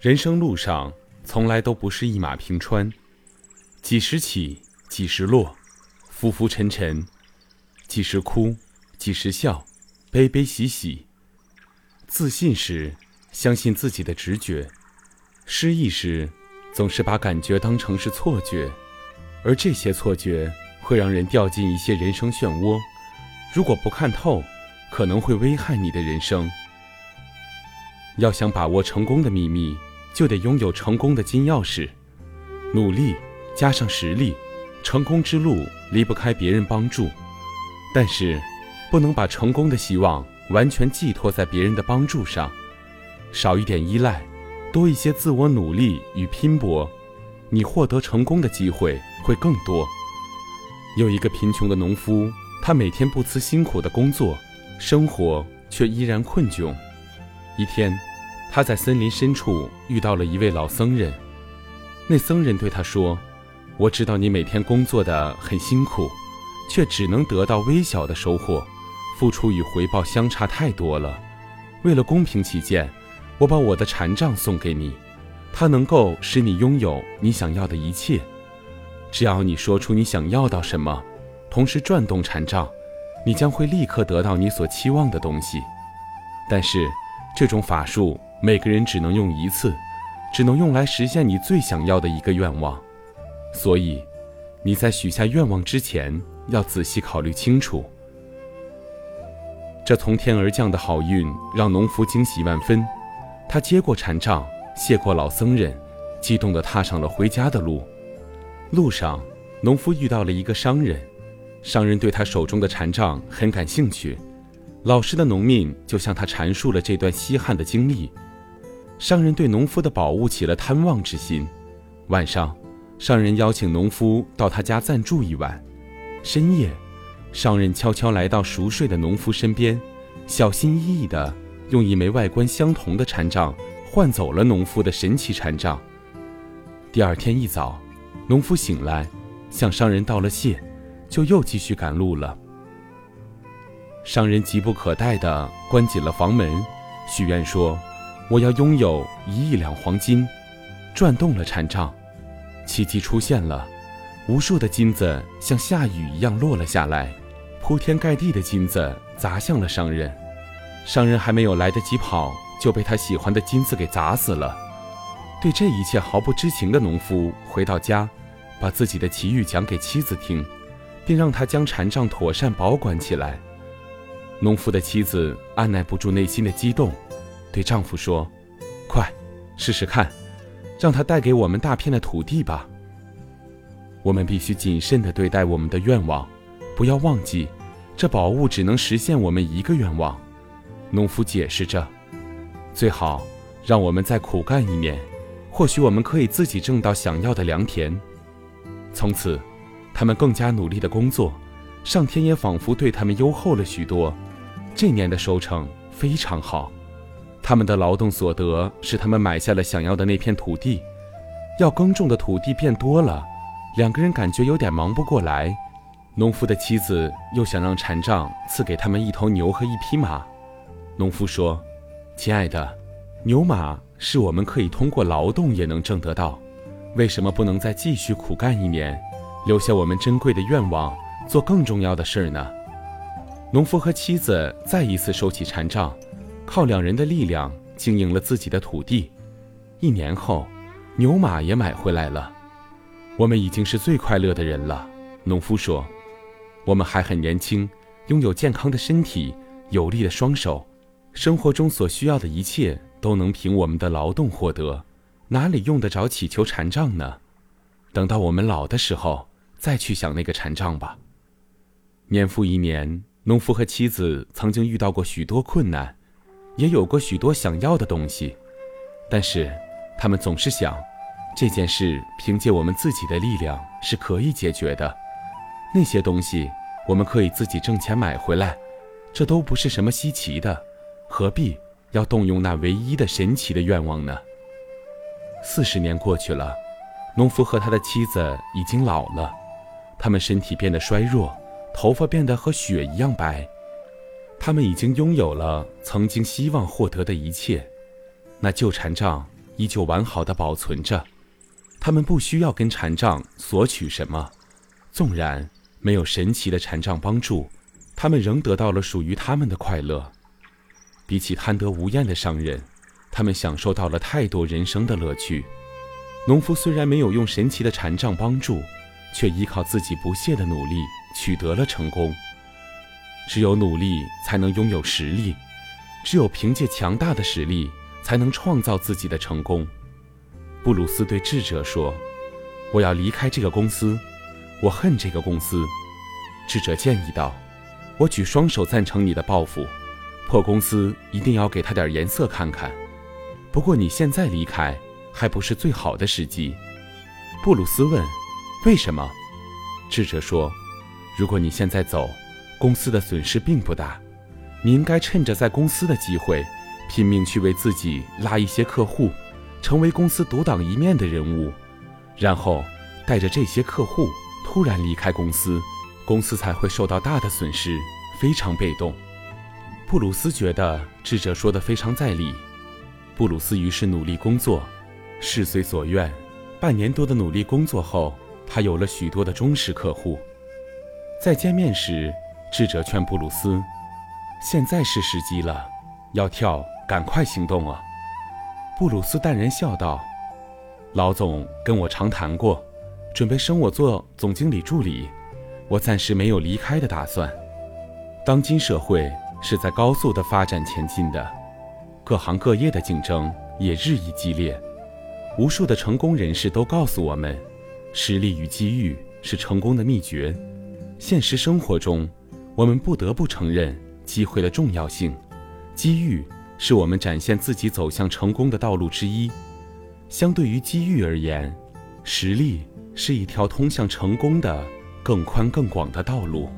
人生路上从来都不是一马平川，几时起，几时落，浮浮沉沉，几时哭，几时笑，悲悲喜喜。自信时，相信自己的直觉；失意时，总是把感觉当成是错觉，而这些错觉会让人掉进一些人生漩涡。如果不看透，可能会危害你的人生。要想把握成功的秘密。就得拥有成功的金钥匙，努力加上实力，成功之路离不开别人帮助，但是不能把成功的希望完全寄托在别人的帮助上，少一点依赖，多一些自我努力与拼搏，你获得成功的机会会更多。有一个贫穷的农夫，他每天不辞辛苦的工作，生活却依然困窘。一天。他在森林深处遇到了一位老僧人，那僧人对他说：“我知道你每天工作的很辛苦，却只能得到微小的收获，付出与回报相差太多了。为了公平起见，我把我的禅杖送给你，它能够使你拥有你想要的一切。只要你说出你想要到什么，同时转动禅杖，你将会立刻得到你所期望的东西。但是，这种法术。”每个人只能用一次，只能用来实现你最想要的一个愿望，所以你在许下愿望之前要仔细考虑清楚。这从天而降的好运让农夫惊喜万分，他接过禅杖，谢过老僧人，激动地踏上了回家的路。路上，农夫遇到了一个商人，商人对他手中的禅杖很感兴趣，老实的农民就向他阐述了这段稀罕的经历。商人对农夫的宝物起了贪望之心。晚上，商人邀请农夫到他家暂住一晚。深夜，商人悄悄来到熟睡的农夫身边，小心翼翼地用一枚外观相同的禅杖换走了农夫的神奇禅杖。第二天一早，农夫醒来，向商人道了谢，就又继续赶路了。商人急不可待地关紧了房门，许愿说。我要拥有一亿两黄金，转动了禅杖，奇迹出现了，无数的金子像下雨一样落了下来，铺天盖地的金子砸向了商人，商人还没有来得及跑，就被他喜欢的金子给砸死了。对这一切毫不知情的农夫回到家，把自己的奇遇讲给妻子听，并让他将禅杖妥善保管起来。农夫的妻子按耐不住内心的激动。对丈夫说：“快，试试看，让他带给我们大片的土地吧。我们必须谨慎地对待我们的愿望，不要忘记，这宝物只能实现我们一个愿望。”农夫解释着：“最好让我们再苦干一年，或许我们可以自己挣到想要的良田。”从此，他们更加努力地工作，上天也仿佛对他们优厚了许多。这年的收成非常好。他们的劳动所得使他们买下了想要的那片土地，要耕种的土地变多了，两个人感觉有点忙不过来。农夫的妻子又想让禅杖赐给他们一头牛和一匹马。农夫说：“亲爱的，牛马是我们可以通过劳动也能挣得到，为什么不能再继续苦干一年，留下我们珍贵的愿望，做更重要的事儿呢？”农夫和妻子再一次收起禅杖。靠两人的力量经营了自己的土地，一年后，牛马也买回来了。我们已经是最快乐的人了，农夫说。我们还很年轻，拥有健康的身体、有力的双手，生活中所需要的一切都能凭我们的劳动获得，哪里用得着祈求禅杖呢？等到我们老的时候，再去想那个禅杖吧。年复一年，农夫和妻子曾经遇到过许多困难。也有过许多想要的东西，但是他们总是想，这件事凭借我们自己的力量是可以解决的。那些东西我们可以自己挣钱买回来，这都不是什么稀奇的，何必要动用那唯一的神奇的愿望呢？四十年过去了，农夫和他的妻子已经老了，他们身体变得衰弱，头发变得和雪一样白。他们已经拥有了曾经希望获得的一切，那旧禅杖依旧完好的保存着，他们不需要跟禅杖索取什么，纵然没有神奇的禅杖帮助，他们仍得到了属于他们的快乐。比起贪得无厌的商人，他们享受到了太多人生的乐趣。农夫虽然没有用神奇的禅杖帮助，却依靠自己不懈的努力取得了成功。只有努力才能拥有实力，只有凭借强大的实力才能创造自己的成功。布鲁斯对智者说：“我要离开这个公司，我恨这个公司。”智者建议道：“我举双手赞成你的抱负，破公司一定要给他点颜色看看。不过你现在离开。”还不是最好的时机，布鲁斯问：“为什么？”智者说：“如果你现在走，公司的损失并不大。你应该趁着在公司的机会，拼命去为自己拉一些客户，成为公司独当一面的人物，然后带着这些客户突然离开公司，公司才会受到大的损失，非常被动。”布鲁斯觉得智者说的非常在理。布鲁斯于是努力工作。事随所愿，半年多的努力工作后，他有了许多的忠实客户。在见面时，智者劝布鲁斯：“现在是时机了，要跳，赶快行动啊！”布鲁斯淡然笑道：“老总跟我长谈过，准备升我做总经理助理，我暂时没有离开的打算。当今社会是在高速的发展前进的，各行各业的竞争也日益激烈。”无数的成功人士都告诉我们，实力与机遇是成功的秘诀。现实生活中，我们不得不承认机会的重要性。机遇是我们展现自己走向成功的道路之一。相对于机遇而言，实力是一条通向成功的更宽更广的道路。